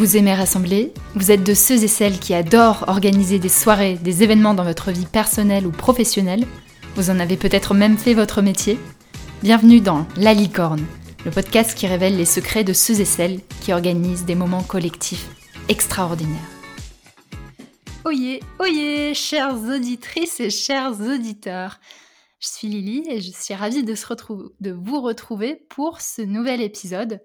Vous aimez rassembler Vous êtes de ceux et celles qui adorent organiser des soirées, des événements dans votre vie personnelle ou professionnelle Vous en avez peut-être même fait votre métier Bienvenue dans La Licorne, le podcast qui révèle les secrets de ceux et celles qui organisent des moments collectifs extraordinaires. Oyez, oyez, chères auditrices et chers auditeurs je suis Lily et je suis ravie de, de vous retrouver pour ce nouvel épisode.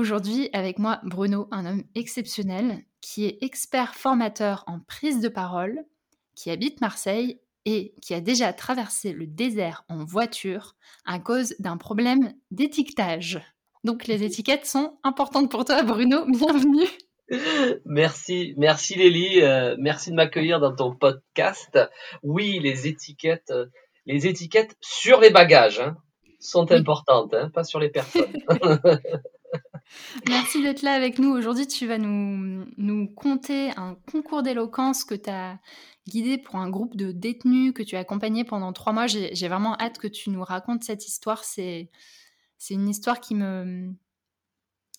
Aujourd'hui, avec moi, Bruno, un homme exceptionnel qui est expert formateur en prise de parole, qui habite Marseille et qui a déjà traversé le désert en voiture à cause d'un problème d'étiquetage. Donc les étiquettes sont importantes pour toi, Bruno. Bienvenue. Merci, merci Lily, euh, merci de m'accueillir dans ton podcast. Oui, les étiquettes, euh, les étiquettes sur les bagages hein, sont importantes, hein, pas sur les personnes. Merci d'être là avec nous. Aujourd'hui, tu vas nous, nous conter un concours d'éloquence que tu as guidé pour un groupe de détenus que tu as accompagné pendant trois mois. J'ai vraiment hâte que tu nous racontes cette histoire. C'est une histoire qui me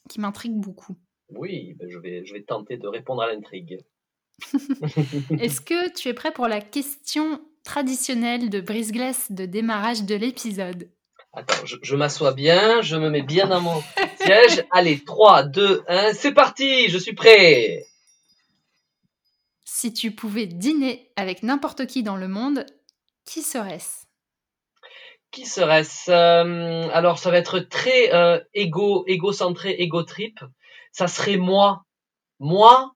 qui m'intrigue beaucoup. Oui, ben je, vais, je vais tenter de répondre à l'intrigue. Est-ce que tu es prêt pour la question traditionnelle de brise-glace de démarrage de l'épisode? Attends, je, m'assois bien, je me mets bien dans mon siège. Allez, 3, 2, 1, c'est parti, je suis prêt. Si tu pouvais dîner avec n'importe qui dans le monde, qui serait-ce? Qui serait-ce? Euh, Alors, ça va être très euh, égo, égocentré, égo trip. Ça serait moi. Moi,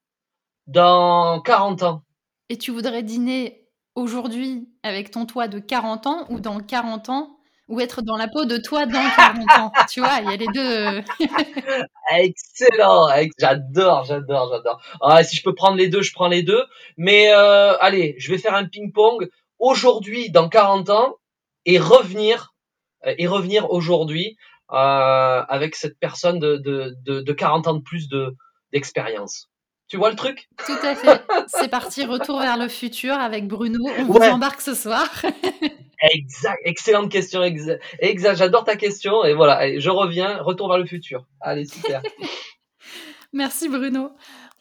dans 40 ans. Et tu voudrais dîner aujourd'hui avec ton toit de 40 ans ou dans 40 ans ou être dans la peau de toi dans 40 ans. Tu vois, il y a les deux. Excellent, j'adore, j'adore, j'adore. Ah, si je peux prendre les deux, je prends les deux. Mais euh, allez, je vais faire un ping-pong aujourd'hui, dans 40 ans, et revenir, euh, et revenir aujourd'hui euh, avec cette personne de, de, de, de 40 ans de plus de d'expérience. Tu vois le truc? Tout à fait. C'est parti, retour vers le futur avec Bruno. On vous embarque ce soir. exact, excellente question. Exact, exact. j'adore ta question. Et voilà, je reviens, retour vers le futur. Allez, super. Merci Bruno.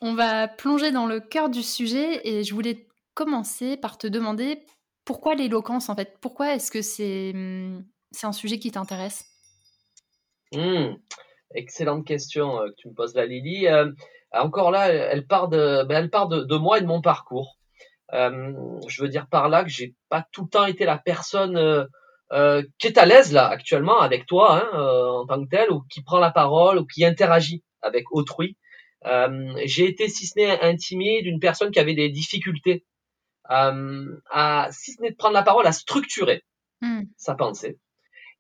On va plonger dans le cœur du sujet et je voulais commencer par te demander pourquoi l'éloquence en fait? Pourquoi est-ce que c'est c'est un sujet qui t'intéresse? Mmh. Excellente question euh, que tu me poses là, Lily. Euh, encore là, elle part de, ben, elle part de, de, moi et de mon parcours. Euh, je veux dire par là que j'ai pas tout le temps été la personne euh, euh qui est à l'aise là actuellement avec toi hein, euh, en tant que tel, ou qui prend la parole, ou qui interagit avec autrui. j'ai été si ce n'est intimé d'une personne qui avait des difficultés à, si ce n'est de prendre la parole, à structurer mmh. sa pensée.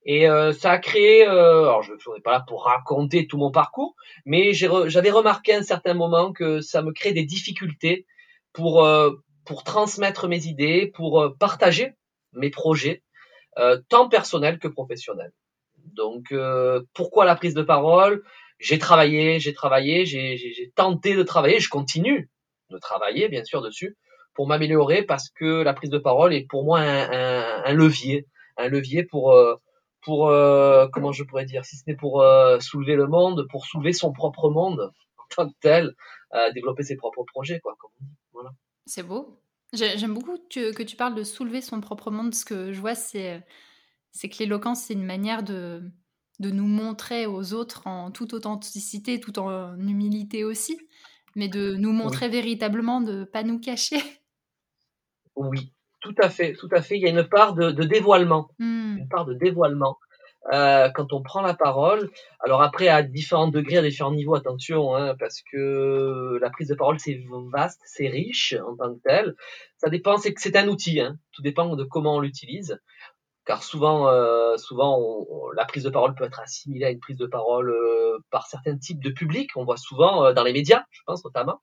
Et euh, ça a créé, euh, alors je ne serai pas là pour raconter tout mon parcours, mais j'avais remarqué à un certain moment que ça me crée des difficultés pour euh, pour transmettre mes idées, pour euh, partager mes projets, euh, tant personnels que professionnels. Donc pourquoi la prise de parole? J'ai travaillé, j'ai travaillé, j'ai tenté de travailler, je continue de travailler bien sûr dessus pour m'améliorer parce que la prise de parole est pour moi un, un, un levier, un levier pour pour euh, comment je pourrais dire, si ce n'est pour euh, soulever le monde, pour soulever son propre monde en tant que tel, euh, développer ses propres projets, quoi. Voilà. C'est beau. J'aime beaucoup que, tu parles de soulever son propre monde. Ce que je vois, c'est que l'éloquence, c'est une manière de, de nous montrer aux autres en toute authenticité, tout en humilité aussi, mais de nous montrer véritablement, de pas nous cacher. Oui, tout à fait, tout à fait. Il y a une part de, dévoilement, hmm. une part de dévoilement. Euh, quand on prend la parole, alors après à différents degrés, à différents niveaux, attention, hein, parce que la prise de parole c'est vaste, c'est riche en tant que tel. Ça dépend, c'est que c'est un outil, hein, tout dépend de comment on l'utilise. Car souvent, euh, souvent, la prise de parole peut être assimilée à une prise de parole euh, par certains types de publics. On voit souvent dans les médias, je pense notamment,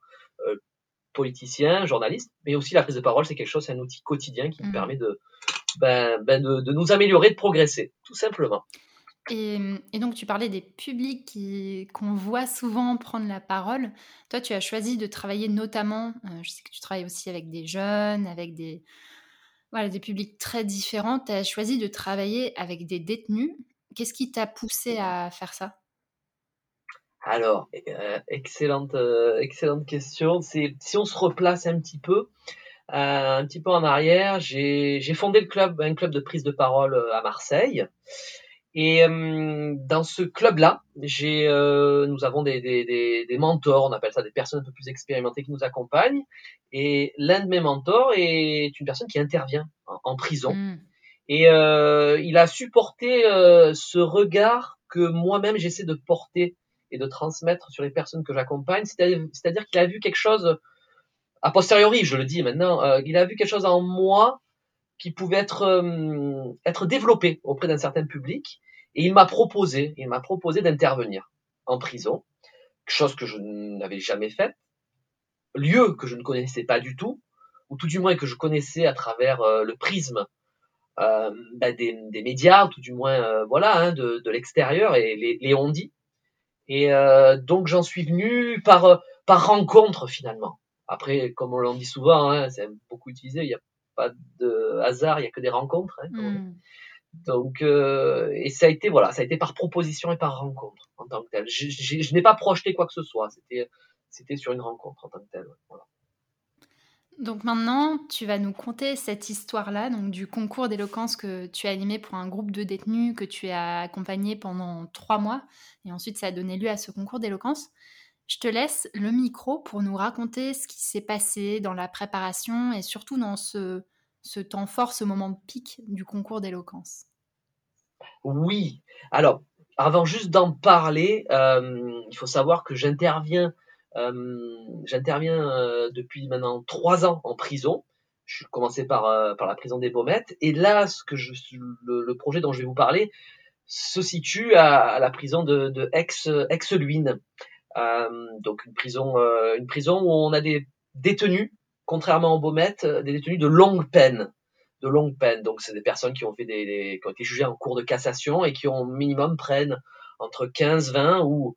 politicien, journaliste, mais aussi la prise de parole, c'est quelque chose, c'est un outil quotidien qui nous mm. permet de, ben, ben de, de, nous améliorer, de progresser, tout simplement. Et, et donc, tu parlais des publics qui, qu'on voit souvent prendre la parole. Toi, tu as choisi de travailler notamment, euh, je sais que tu travailles aussi avec des jeunes, avec des, voilà, des publics très différents. Tu as choisi de travailler avec des détenus. Qu'est-ce qui t'a poussé à faire ça? Alors, excellente, excellente question. C'est si on se replace un petit peu, un petit peu en arrière, j'ai fondé le club, un club de prise de parole à Marseille. Et euh, dans ce club-là, j'ai, euh, nous avons des, des, des, mentors, on appelle ça des personnes un peu plus expérimentées qui nous accompagnent. Et l'un de mes mentors est une personne qui intervient en, prison. Hmm. Et euh, il a supporté euh, ce regard que moi-même j'essaie de porter et de transmettre sur les personnes que j'accompagne. C'est-à-dire qu'il a vu quelque chose, a posteriori, je le dis maintenant, euh, il a vu quelque chose en moi qui pouvait être, euh, être développé auprès d'un certain public. Et il m'a proposé, il m'a proposé d'intervenir en prison, chose que je n'avais jamais faite, lieu que je ne connaissais pas du tout, ou tout du moins que je connaissais à travers euh, le prisme euh, bah, des, des, médias, ou tout du moins euh, voilà, hein, de, de l'extérieur et les, les on dit. Et donc j'en suis venu par par rencontre finalement. Après, comme on l'en dit souvent, hein, c'est beaucoup utilisé, il y a pas de hasard, il y a que des rencontres. Hein, hmm. Donc, euh, et ça a été voilà, ça a été par proposition et par rencontre en tant que tel. Je, je, n'ai pas projeté quoi que ce soit. C'était, c'était sur une rencontre en tant que tel. Voilà. Donc maintenant, tu vas nous conter cette histoire-là, donc du concours d'éloquence que tu as animé pour un groupe de détenus que tu as accompagné pendant trois mois, et ensuite ça a donné lieu à ce concours d'éloquence. Je te laisse le micro pour nous raconter ce qui s'est passé dans la préparation et surtout dans ce, temps fort, ce moment de pic du concours d'éloquence. Oui, alors avant juste d'en parler, euh, il faut savoir que j'interviens euh, euh, depuis maintenant trois ans en prison. Je suis commencé par, la prison des Baumettes. Et là, ce que le, projet dont je vais vous parler se situe à, la prison de, de Aix-Luynes. Donc une prison, euh, une prison où on a des détenus, contrairement aux Baumettes, euh, des détenus de longue peine de longue peine. Donc, c'est des personnes qui ont fait des, qui ont été jugées en cours de cassation et qui ont minimum prennent entre 15, 20 ou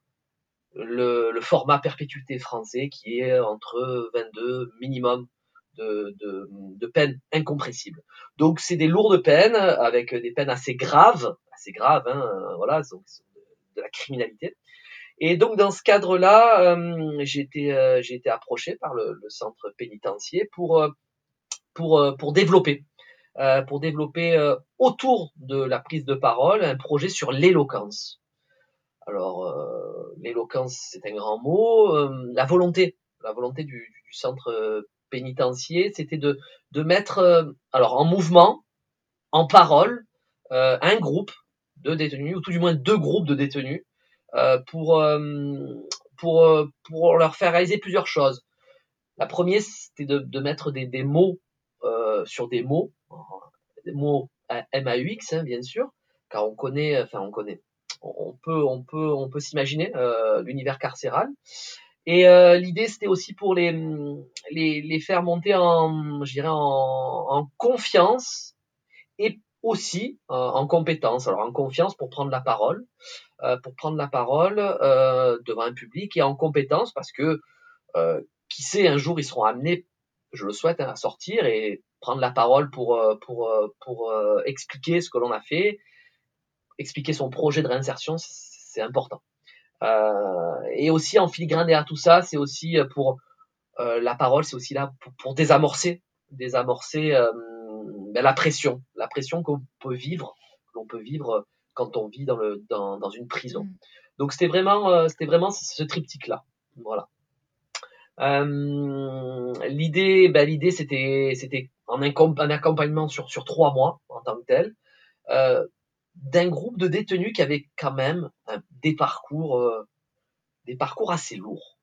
le, format perpétuité français qui est entre 22 minimum de, de, de peine incompressible. Donc, c'est des lourdes peines avec des peines assez graves, assez graves, hein, voilà, de la criminalité. Et donc dans ce cadre-là, euh, j'ai été, euh, été approché par le, centre pénitentiaire pour euh, pour pour développer pour développer autour de la prise de parole un projet sur l'éloquence. Alors l'éloquence, c'est un grand mot. la volonté, la volonté du, centre pénitentiaire, c'était de mettre alors en mouvement, en parole, un groupe de détenus ou tout du moins deux groupes de détenus pour, euh, pour, euh, pour leur faire réaliser plusieurs choses. La première, c'était de, de mettre des, des mots sur des mots, des mots MAUX, hein, bien sûr, car on connaît, enfin on connaît, on peut, on peut, on peut s'imaginer euh, l'univers carcéral. Et euh, l'idée, c'était aussi pour les, les, les, faire monter en, je dirais, en, en confiance et aussi euh, en compétence. Alors en confiance pour prendre la parole, euh, pour prendre la parole euh, devant un public et en compétence parce que qui sait un jour ils seront amenés, je le souhaite, hein, à sortir et prendre la parole pour pour pour expliquer ce que l'on a fait, expliquer son projet de réinsertion, c'est important. et aussi en filigrane derrière tout ça, c'est aussi pour la parole, c'est aussi là pour, pour désamorcer, désamorcer ben, la pression, la pression qu'on peut vivre, l'on peut vivre quand on vit dans, le, dans, dans une prison. Mm. Donc c'était vraiment, euh, c'était vraiment ce triptyque-là. Voilà. Euh, l'idée, l'idée c'était, c'était un, un, accompagnement sur, sur trois mois en tant que tel, euh, d'un groupe de détenus qui avaient quand même des parcours, des parcours assez lourds.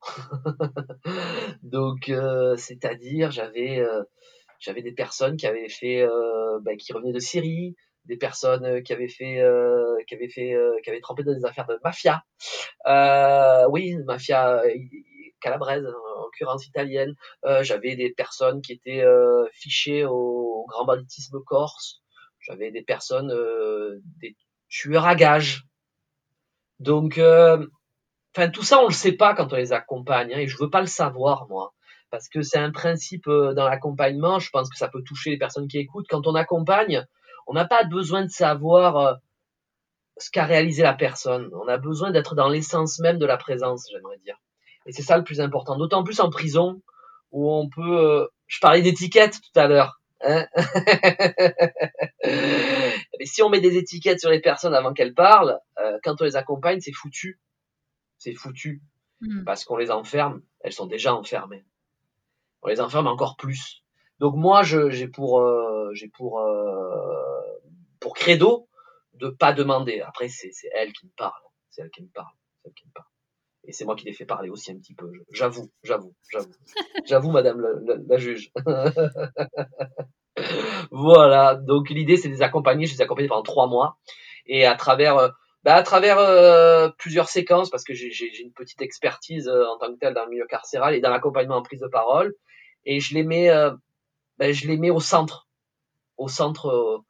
Donc, c'est-à-dire, j'avais j'avais des personnes qui avaient fait, euh, bah, qui revenaient de Syrie, des personnes euh, qui avaient fait, euh, qui avaient fait, euh, qui avaient trempé dans des affaires de mafia. Euh, oui, mafia calabraise, en l'occurrence italienne. j'avais des personnes qui étaient fichées au, grand banditisme corse. J'avais des personnes, des tueurs à gages. Donc, enfin tout ça on le sait pas quand on les accompagne, hein, et je veux pas le savoir moi parce que c'est un principe euh, dans l'accompagnement. Je pense que ça peut toucher les personnes qui écoutent. Quand on accompagne, on n'a pas besoin de savoir euh, ce qu'a réalisé la personne. On a besoin d'être dans l'essence même de la présence, j'aimerais dire. Et c'est ça le plus important. D'autant plus en prison où on peut. Euh, je parlais d'étiquettes tout à l'heure. Hein Mais si on met des étiquettes sur les personnes avant qu'elles parlent, euh, quand on les accompagne, c'est foutu. C'est foutu. Hmm. Parce qu'on les enferme. Elles sont déjà enfermées. On les enferme encore plus. Donc moi, j'ai pour, euh, j'ai pour, pour credo de pas demander. Après, c'est elle qui me parle. C'est elle qui me parle. C'est elle qui me parle. Et c'est moi qui les fais parler aussi un petit peu. J'avoue, j'avoue, j'avoue. J'avoue, madame la, juge. voilà. Donc l'idée, c'est de les accompagner. Je les ai accompagnés pendant trois mois. Et à travers, euh, bah, à travers euh, plusieurs séquences, parce que j'ai une petite expertise euh, en tant que telle dans le milieu carcéral et dans l'accompagnement en prise de parole. Et je les mets, bah, je les mets au centre. Au centre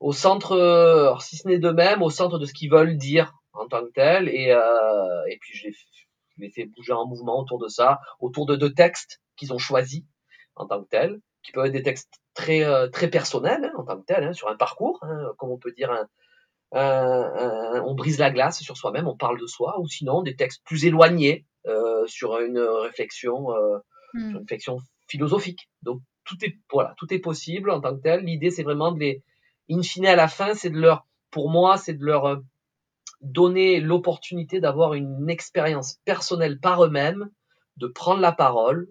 au centre, alors si ce n'est d'eux-mêmes, au centre de ce qu'ils veulent dire en tant que tel. Et, euh, et puis je les, je les fais bouger en mouvement autour de ça, autour de deux textes qu'ils ont choisis en tant que tel, qui peuvent être des textes très euh, très personnels hein, en tant que tel, hein, sur un parcours, hein, comme on peut dire on brise la glace sur soi-même, on parle de soi, ou sinon des textes plus éloignés euh, sur une réflexion, euh, sur une réflexion philosophique. Donc tout est voilà, tout est possible en tant que tel. L'idée c'est vraiment de les in fine, à la fin, c'est de leur, pour moi, c'est de leur euh, donner l'opportunité d'avoir une expérience personnelle par eux-mêmes, de prendre la parole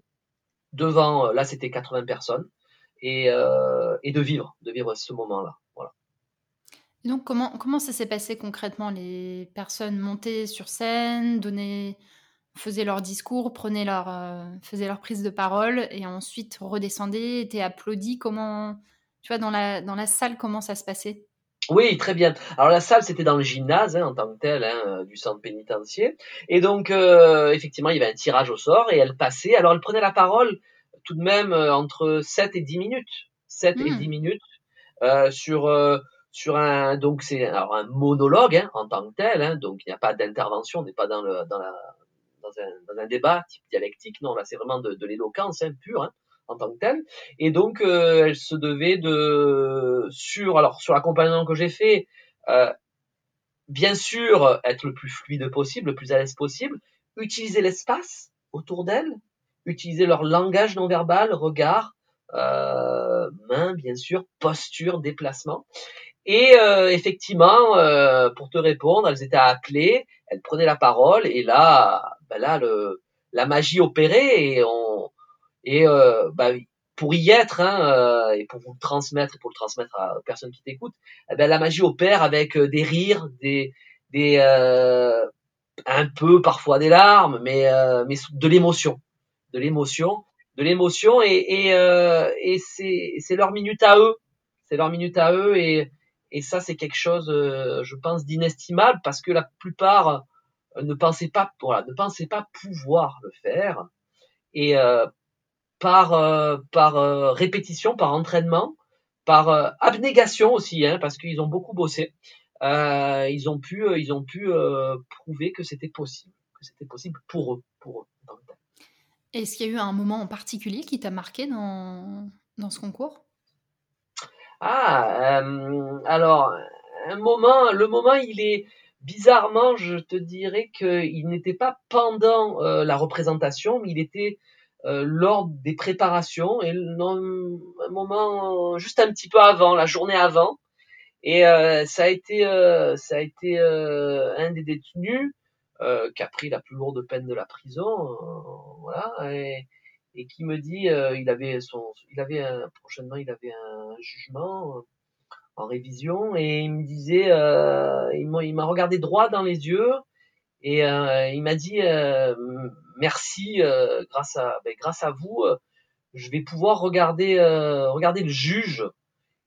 devant, euh, là c'était 80 personnes, et, euh, et de vivre, de vivre ce moment-là. Voilà. donc comment, comment ça s'est passé concrètement Les personnes montaient sur scène, donnaient, faisaient leur discours, prenaient leur, faisaient leur prise de parole, et ensuite redescendaient, étaient applaudis. Comment tu vois, dans la, dans la salle, comment ça se passait? Oui, très bien. Alors la salle, c'était dans le gymnase hein, en tant que tel hein, euh, du centre pénitentiaire. Et donc, euh, effectivement, il y avait un tirage au sort et elle passait. Alors, elle prenait la parole tout de même euh, entre 7 et 10 minutes. 7 et 10 hmm. minutes sur, sur un... Donc, c'est un monologue hein, en tant que tel. Hein, donc, il n'y a pas d'intervention, on n'est pas dans, le, dans, la, dans, un, débat type dialectique. Non, là, c'est vraiment de, de l'éloquence hein, pure. Hein en tant que telle. Et donc, euh, elle se devait de, sur, alors sur l'accompagnement que j'ai fait, euh, bien sûr, être le plus fluide possible, le plus à l'aise possible, utiliser l'espace autour d'elle, utiliser leur langage non verbal, regard, euh, main, bien sûr, posture, déplacement. Et euh, effectivement, euh, pour te répondre, elles étaient appelées, elles prenaient la parole, et là, ben là, le, la magie opérait, et on, et euh, bah, pour y être hein, euh, et pour vous le transmettre et pour le transmettre à personne qui t'écoute, eh ben, la magie opère avec euh, des rires, des, des un peu parfois des larmes, mais mais de l'émotion, de l'émotion, de l'émotion et et, et c'est c'est leur minute à eux, c'est leur minute à eux et et ça c'est quelque chose, je pense, d'inestimable parce que la plupart ne pensaient pas voilà, ne pensaient pas pouvoir le faire et euh, par, euh, par euh, répétition, par entraînement, par euh, abnégation aussi, hein, parce qu'ils ont beaucoup bossé. ils ont pu, ils ont pu prouver que c'était possible, que c'était possible pour eux, pour eux. Est-ce qu'il y a eu un moment en particulier qui t'a marqué dans, dans ce concours? Ah, alors un moment, le moment, il est bizarrement, je te dirais qu'il n'était pas pendant la représentation, mais il était euh, lors des préparations et non, un moment juste un petit peu avant, la journée avant. Et euh, ça a été, euh, ça a été un des détenus qui a pris la plus lourde peine de la prison, voilà, et, et, qui me dit, il avait son, il avait un, prochainement, il avait un jugement en révision et il me disait, il m'a regardé droit dans les yeux et il m'a dit merci, euh, grâce à ben, grâce à vous, euh, je vais pouvoir regarder euh, regarder le juge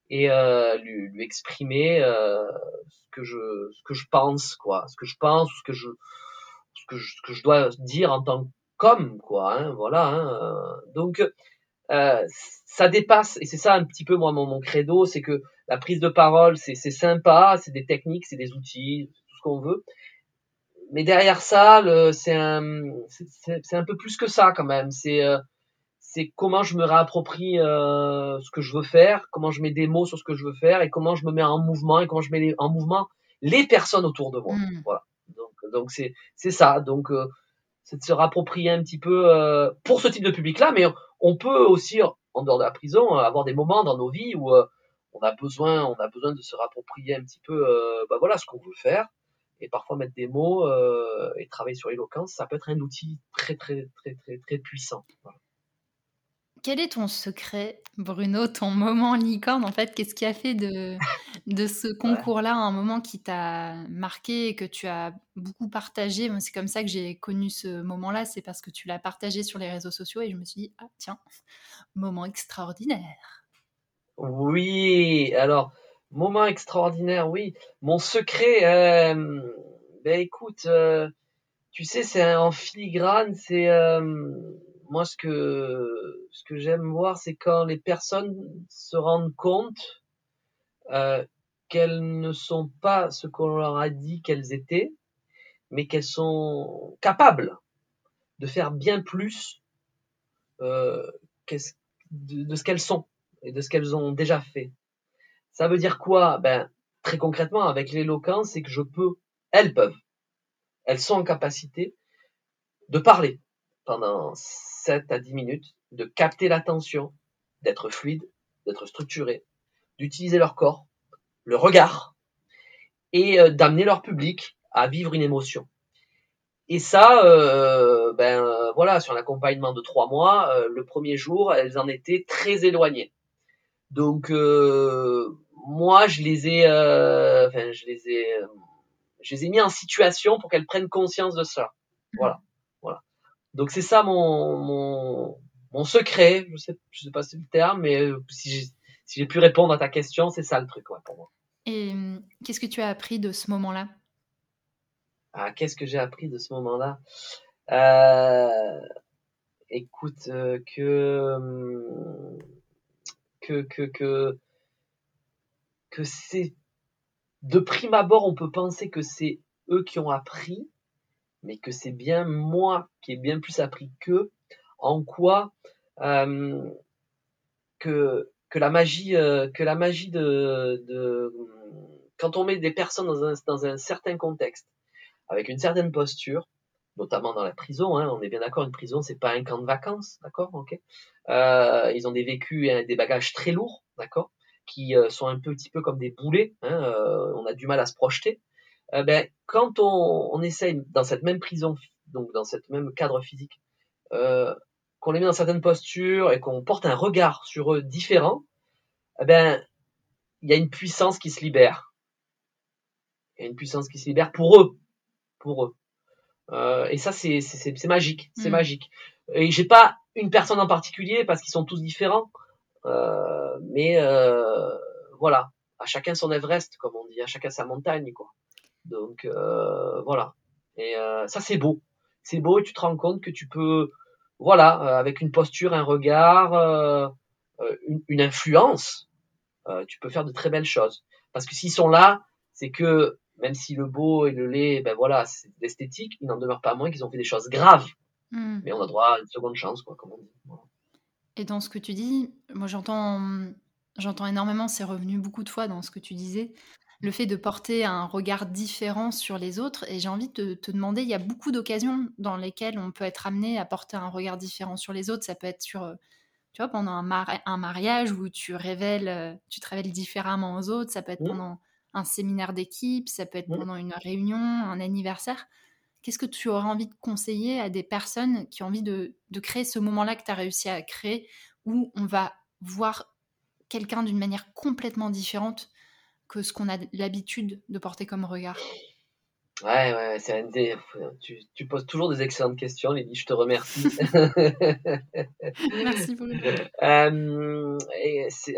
et lui, lui, exprimer ce que je ce que je pense quoi, ce que je pense, ce que je ce que je, ce que je dois dire en tant qu'homme quoi, hein, voilà. Hein, donc ça dépasse et c'est ça un petit peu moi mon, mon credo, c'est que la prise de parole c'est c'est sympa, c'est des techniques, c'est des outils, tout ce qu'on veut, mais derrière ça, c'est un, c'est un peu plus que ça quand même. C'est euh, c'est comment je me réapproprie euh, ce que je veux faire, comment je mets des mots sur ce que je veux faire et comment je me mets en mouvement et comment je mets en mouvement les personnes autour de moi. Mmh. Voilà. Donc, donc c'est, c'est ça. Donc, euh, c'est de se rapproprier un petit peu euh, pour ce type de public-là, mais on peut aussi, en dehors de la prison, avoir des moments dans nos vies où euh, on a besoin, on a besoin de se rapproprier un petit peu, bah voilà, ce qu'on veut faire, et parfois mettre des mots et travailler sur l'éloquence, ça peut être un outil très très très très très puissant. Voilà. Quel est ton secret, Bruno, ton moment licorne en fait Qu'est-ce qui a fait de, de ce concours-là un moment qui t'a marqué et que tu as beaucoup partagé C'est comme ça que j'ai connu ce moment-là, c'est parce que tu l'as partagé sur les réseaux sociaux et je me suis dit, ah tiens, moment extraordinaire. Oui, alors, moment extraordinaire, oui. Mon secret, euh, ben écoute, euh, tu sais, c'est en filigrane, c'est... Euh, moi, ce que, ce que j'aime voir, c'est quand les personnes se rendent compte euh, qu'elles ne sont pas ce qu'on leur a dit qu'elles étaient, mais qu'elles sont capables de faire bien plus euh, de, ce qu'elles sont et de ce qu'elles ont déjà fait. Ça veut dire quoi? Ben très concrètement, avec l'éloquence, c'est que je peux, elles peuvent, elles sont en capacité de parler pendant 7 à 10 minutes, de capter l'attention, d'être fluide, d'être structuré, d'utiliser leur corps, le regard, et euh, d'amener leur public à vivre une émotion. Et ça, euh, ben euh, voilà, sur l'accompagnement de trois mois, le premier jour, elles en étaient très éloignées. Donc moi, je les ai, enfin, je les ai, je les ai mis en situation pour qu'elles prennent conscience de ça. Voilà. Donc c'est ça mon, mon, mon, secret. Je sais, je sais pas si c'est le terme, mais euh, si si j'ai pu répondre à ta question, c'est ça le truc ouais, pour moi. Et hum, qu'est-ce que tu as appris de ce moment-là? Ah, Qu'est-ce que j'ai appris de ce moment-là? Euh, Écoute, euh, que, hum, que, que, que, que c'est de prime abord, on peut penser que c'est eux qui ont appris, mais que c'est bien moi qui ai bien plus appris qu'eux, en quoi euh, que, que la magie, euh, que la magie de, de, quand on met des personnes dans un, dans un certain contexte, avec une certaine posture, notamment dans la prison, hein, on est bien d'accord, une prison c'est pas un camp de vacances, d'accord, ok. Euh, ils ont des vécus et des bagages très lourds, d'accord, qui euh, sont un petit peu comme des boulets. Hein, euh, on a du mal à se projeter. Euh, ben, quand on, on, essaye dans cette même prison, donc dans cette même cadre physique, euh, qu'on les met dans certaines postures et qu'on porte un regard sur eux différent, eh ben, il y a une puissance qui se libère. Il y a une puissance qui se libère pour eux, pour eux. Euh, et ça, c'est c'est magique, c'est mm. magique. Et j'ai pas une personne en particulier parce qu'ils sont tous différents, euh, mais euh, voilà, à chacun son Everest, comme on dit, à chacun sa montagne, quoi. Donc voilà. Et ça c'est beau. C'est beau et tu te rends compte que tu peux, voilà, euh, avec une posture, un regard, une, une, influence, tu peux faire de très belles choses. Parce que s'ils sont là, c'est que même si le beau et le laid, ben voilà, c'est l'esthétique, il n'en demeure pas moins qu'ils ont fait des choses graves. Hmm. Mais on a droit à une seconde chance, quoi, comme on dit. Et dans ce que tu dis, moi j'entends, j'entends énormément, c'est revenu beaucoup de fois dans ce que tu disais, le fait de porter un regard différent sur les autres. Et j'ai envie de te demander, il y a beaucoup d'occasions dans lesquelles on peut être amené à porter un regard différent sur les autres. Ça peut être sur, euh, tu vois, pendant un, un mariage où tu révèles, euh, tu te révèles différemment aux autres. Ça peut être pendant un séminaire d'équipe, ça peut être pendant une réunion, un anniversaire. Qu'est-ce que tu aurais envie de conseiller à des personnes qui ont envie de, de créer ce moment-là que tu as réussi à créer, où on va voir quelqu'un d'une manière complètement différente que ce qu'on a l'habitude de porter comme regard Ouais, ouais, c'est des... tu, tu, poses toujours des excellentes questions, Lydie, je te remercie. Merci beaucoup. Euh,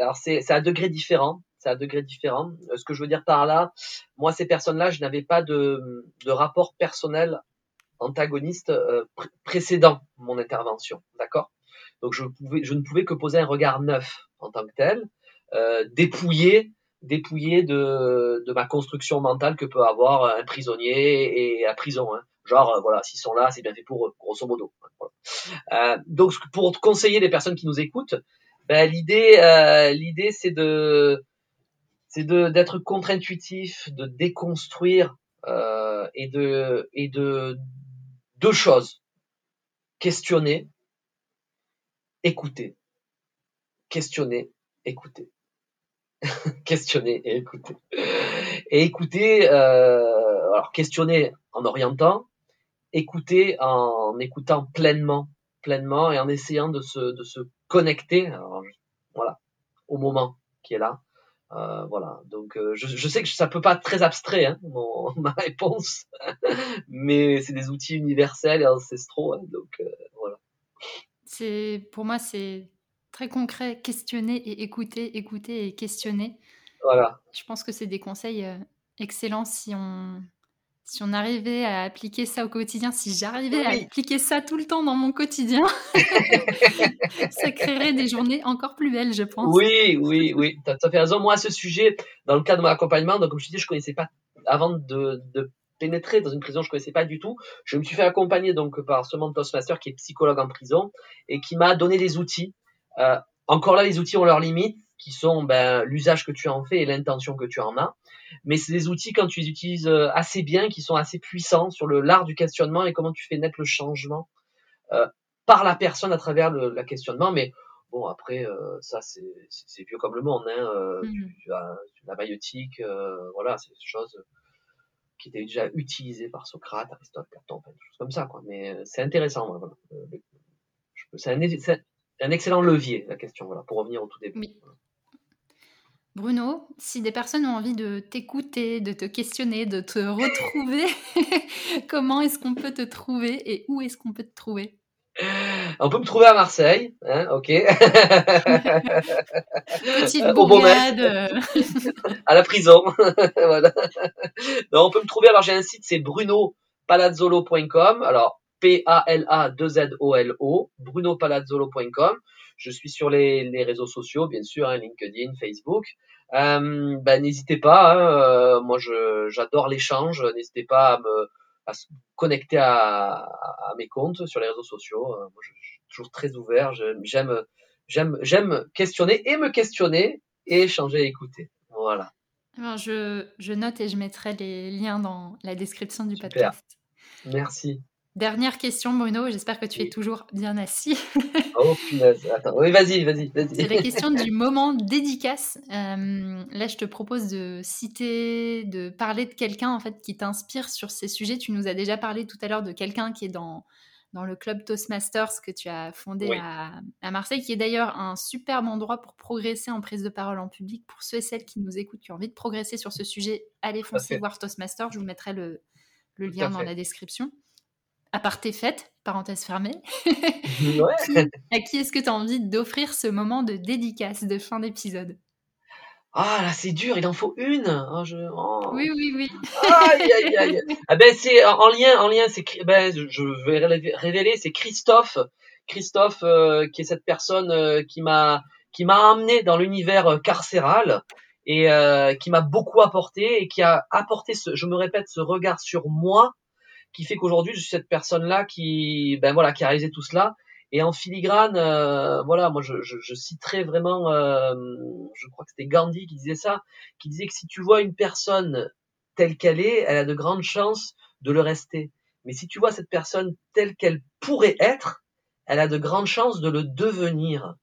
alors, c'est à degrés différents. C'est à degrés différents. Ce que je veux dire par là, moi, ces personnes-là, je n'avais pas de, de rapport personnel antagoniste euh, précédent mon intervention, d'accord? Donc, je, pouvais, je ne pouvais que poser un regard neuf en tant que tel, euh, dépouillé dépouillé de, de ma construction mentale que peut avoir un prisonnier et la prison. Hein. Genre, euh, voilà, s'ils sont là, c'est bien fait pour eux, grosso modo. Euh, donc, pour conseiller les personnes qui nous écoutent, ben, l'idée, euh, l'idée, c'est de, c'est d'être contre-intuitif, de déconstruire euh, et de et de deux choses questionner, écouter, questionner, écouter, questionner et écouter et écouter. Euh, alors questionner en orientant, écouter en écoutant pleinement, pleinement et en essayant de se de se connecter. voilà, au moment qui est là euh, voilà, donc euh, je, sais que ça peut pas être très abstrait, hein, ma réponse, mais c'est des outils universels et ancestraux, hein, donc euh, voilà. C'est pour moi c'est très concret, questionner et écouter, écouter et questionner. Voilà. Je pense que c'est des conseils excellents si on si on arrivait à appliquer ça au quotidien, si j'arrivais à appliquer ça tout le temps dans mon quotidien, ça créerait des journées encore plus belles, je pense. Oui, oui, oui, tu as, fait raison. Moi, à ce sujet, dans le cadre de mon accompagnement, donc comme je te dis, je connaissais pas, avant de, de pénétrer dans une prison, je connaissais pas du tout. Je me suis fait accompagner donc par ce Toastmaster qui est psychologue en prison et qui m'a donné des outils. Euh, encore là, les outils ont leurs limites, qui sont ben, l'usage que tu en fais et l'intention que tu en as mais c'est des outils quand tu les utilises euh, assez bien, qui sont assez puissants sur le l'art du questionnement et comment tu fais naître le changement euh, par la personne à travers le la questionnement. Mais bon, après, euh, ça c'est vieux comme le monde. Hein, euh, tu, as la maïotique, voilà, c'est des choses qui étaient déjà utilisées par Socrate, Aristote, Platon, des choses comme ça. Quoi. Mais c'est intéressant. Voilà. C'est un, un, excellent levier la question. Voilà, pour revenir au tout début. Bruno, si des personnes ont envie de t'écouter, de te questionner, de te retrouver, comment est-ce qu'on peut te trouver et où est-ce qu'on peut te trouver? On peut me trouver à Marseille, hein, ok. Petite bourgade. à la prison, voilà. on peut me trouver. Alors j'ai un site, c'est brunopalazzolo.com. Alors P-A-L-A-2-Z-O-L-O, brunopalazzolo.com. Je suis sur les, les réseaux sociaux, bien sûr, hein, LinkedIn, Facebook. Euh, ben, n'hésitez pas. Hein, euh, moi, je, j'adore l'échange. N'hésitez pas à me à se connecter à, à, mes comptes sur les réseaux sociaux. Euh, moi, je, suis toujours très ouvert. J'aime, j'aime, j'aime questionner et me questionner et échanger et écouter. Voilà. Alors je, je note et je mettrai les liens dans la description du podcast. Merci. Dernière question, Bruno. J'espère que tu es toujours bien assis. oh punaise. Attends. Oui, vas-y, vas-y, vas-y. C'est la question du moment dédicace. Euh, là, je te propose de citer, de parler de quelqu'un en fait qui t'inspire sur ces sujets. Tu nous as déjà parlé tout à l'heure de quelqu'un qui est dans dans le club Toastmasters que tu as fondé à, à, Marseille, qui est d'ailleurs un superbe endroit pour progresser en prise de parole en public. Pour ceux et celles qui nous écoutent, qui ont envie de progresser sur ce sujet, allez foncer voir Toastmasters. Je vous mettrai le, le lien dans la description à part tes fêtes, parenthèse fermée, à qui est-ce que tu as envie d'offrir ce moment de dédicace de fin d'épisode? Ah là c'est dur, il en faut une. Oh, je... Oh. Oui oui oui. Aïe aïe aïe. ah ben c'est en lien, en lien, c'est ben je vais révéler, c'est Christophe, Christophe euh, qui est cette personne euh, qui m'a qui m'a amené dans l'univers euh, carcéral et qui m'a beaucoup apporté et qui a apporté ce, je me répète, ce regard sur moi qui fait qu'aujourd'hui je suis cette personne là qui ben voilà qui a réalisé tout cela. Et en filigrane euh, voilà moi je, je, je citerai vraiment euh, je crois que c'était Gandhi qui disait ça qui disait que si tu vois une personne telle qu'elle est elle a de grandes chances de le rester. Mais si tu vois cette personne telle qu'elle pourrait être elle a de grandes chances de le devenir.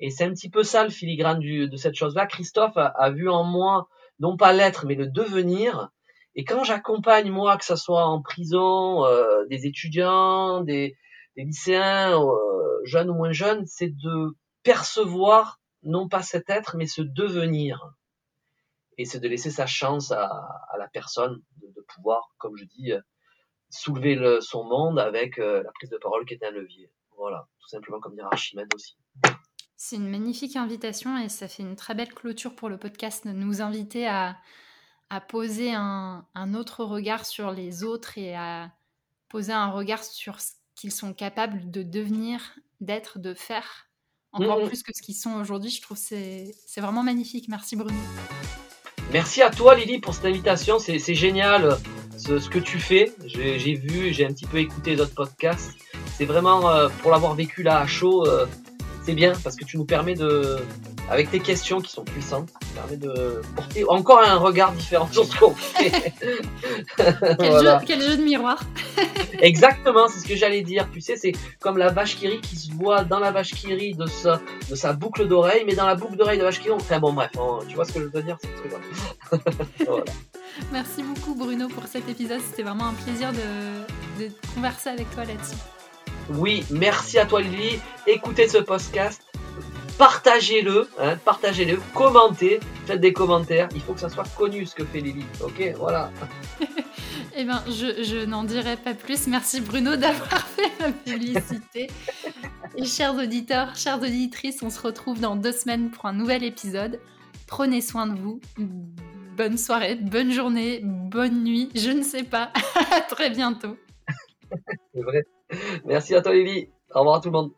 Et c'est un petit peu ça le filigrane du, de cette chose là Christophe a, a vu en moi non pas l'être mais le devenir et quand j'accompagne moi, que ce soit en prison, euh, des étudiants, des, lycéens, euh, jeunes ou moins jeunes, c'est de percevoir non pas cet être, mais ce devenir. Et c'est de laisser sa chance à, la personne de, pouvoir, comme je dis, soulever le, son monde avec euh, la prise de parole qui est un levier. Voilà, tout simplement comme dire Archimède aussi. C'est une magnifique invitation et ça fait une très belle clôture pour le podcast de nous inviter à, à poser un, autre regard sur les autres et à poser un regard sur ce qu'ils sont capables de devenir, d'être, de faire, encore mmh. plus que ce qu'ils sont aujourd'hui. Je trouve que c'est vraiment magnifique. Merci Bruno. Merci à toi Lily pour cette invitation. C'est génial ce, ce, que tu fais. J'ai vu, j'ai un petit peu écouté les autres podcasts. C'est vraiment, euh, pour l'avoir vécu là à chaud, euh, c'est bien parce que tu nous permets de avec tes questions qui sont puissantes, qui permet de porter encore un regard différent sur ce qu'on fait. quel, jeu, de miroir Exactement, c'est ce que j'allais dire. Tu sais, c'est comme la vache qui rit qui se voit dans la vache qui rit de sa, de sa boucle d'oreille, mais dans la boucle d'oreille de vache qui rit. Enfin bon, bref, hein, tu vois ce que je veux dire, voilà. Merci beaucoup Bruno pour cet épisode. C'était vraiment un plaisir de, de converser avec toi là-dessus. Oui, merci à toi Lily. Écoutez ce podcast partagez-le, hein, partagez-le, commentez, faites des commentaires. Il faut que ça soit connu ce que fait Lily. Ok, voilà. eh bien, je, n'en dirai pas plus. Merci Bruno d'avoir fait la publicité. Et chers auditeurs, chères auditrices, on se retrouve dans deux semaines pour un nouvel épisode. Prenez soin de vous. Bonne soirée, bonne journée, bonne nuit, je ne sais pas. à très bientôt. C'est vrai. Merci à toi Lily. Au revoir à tout le monde.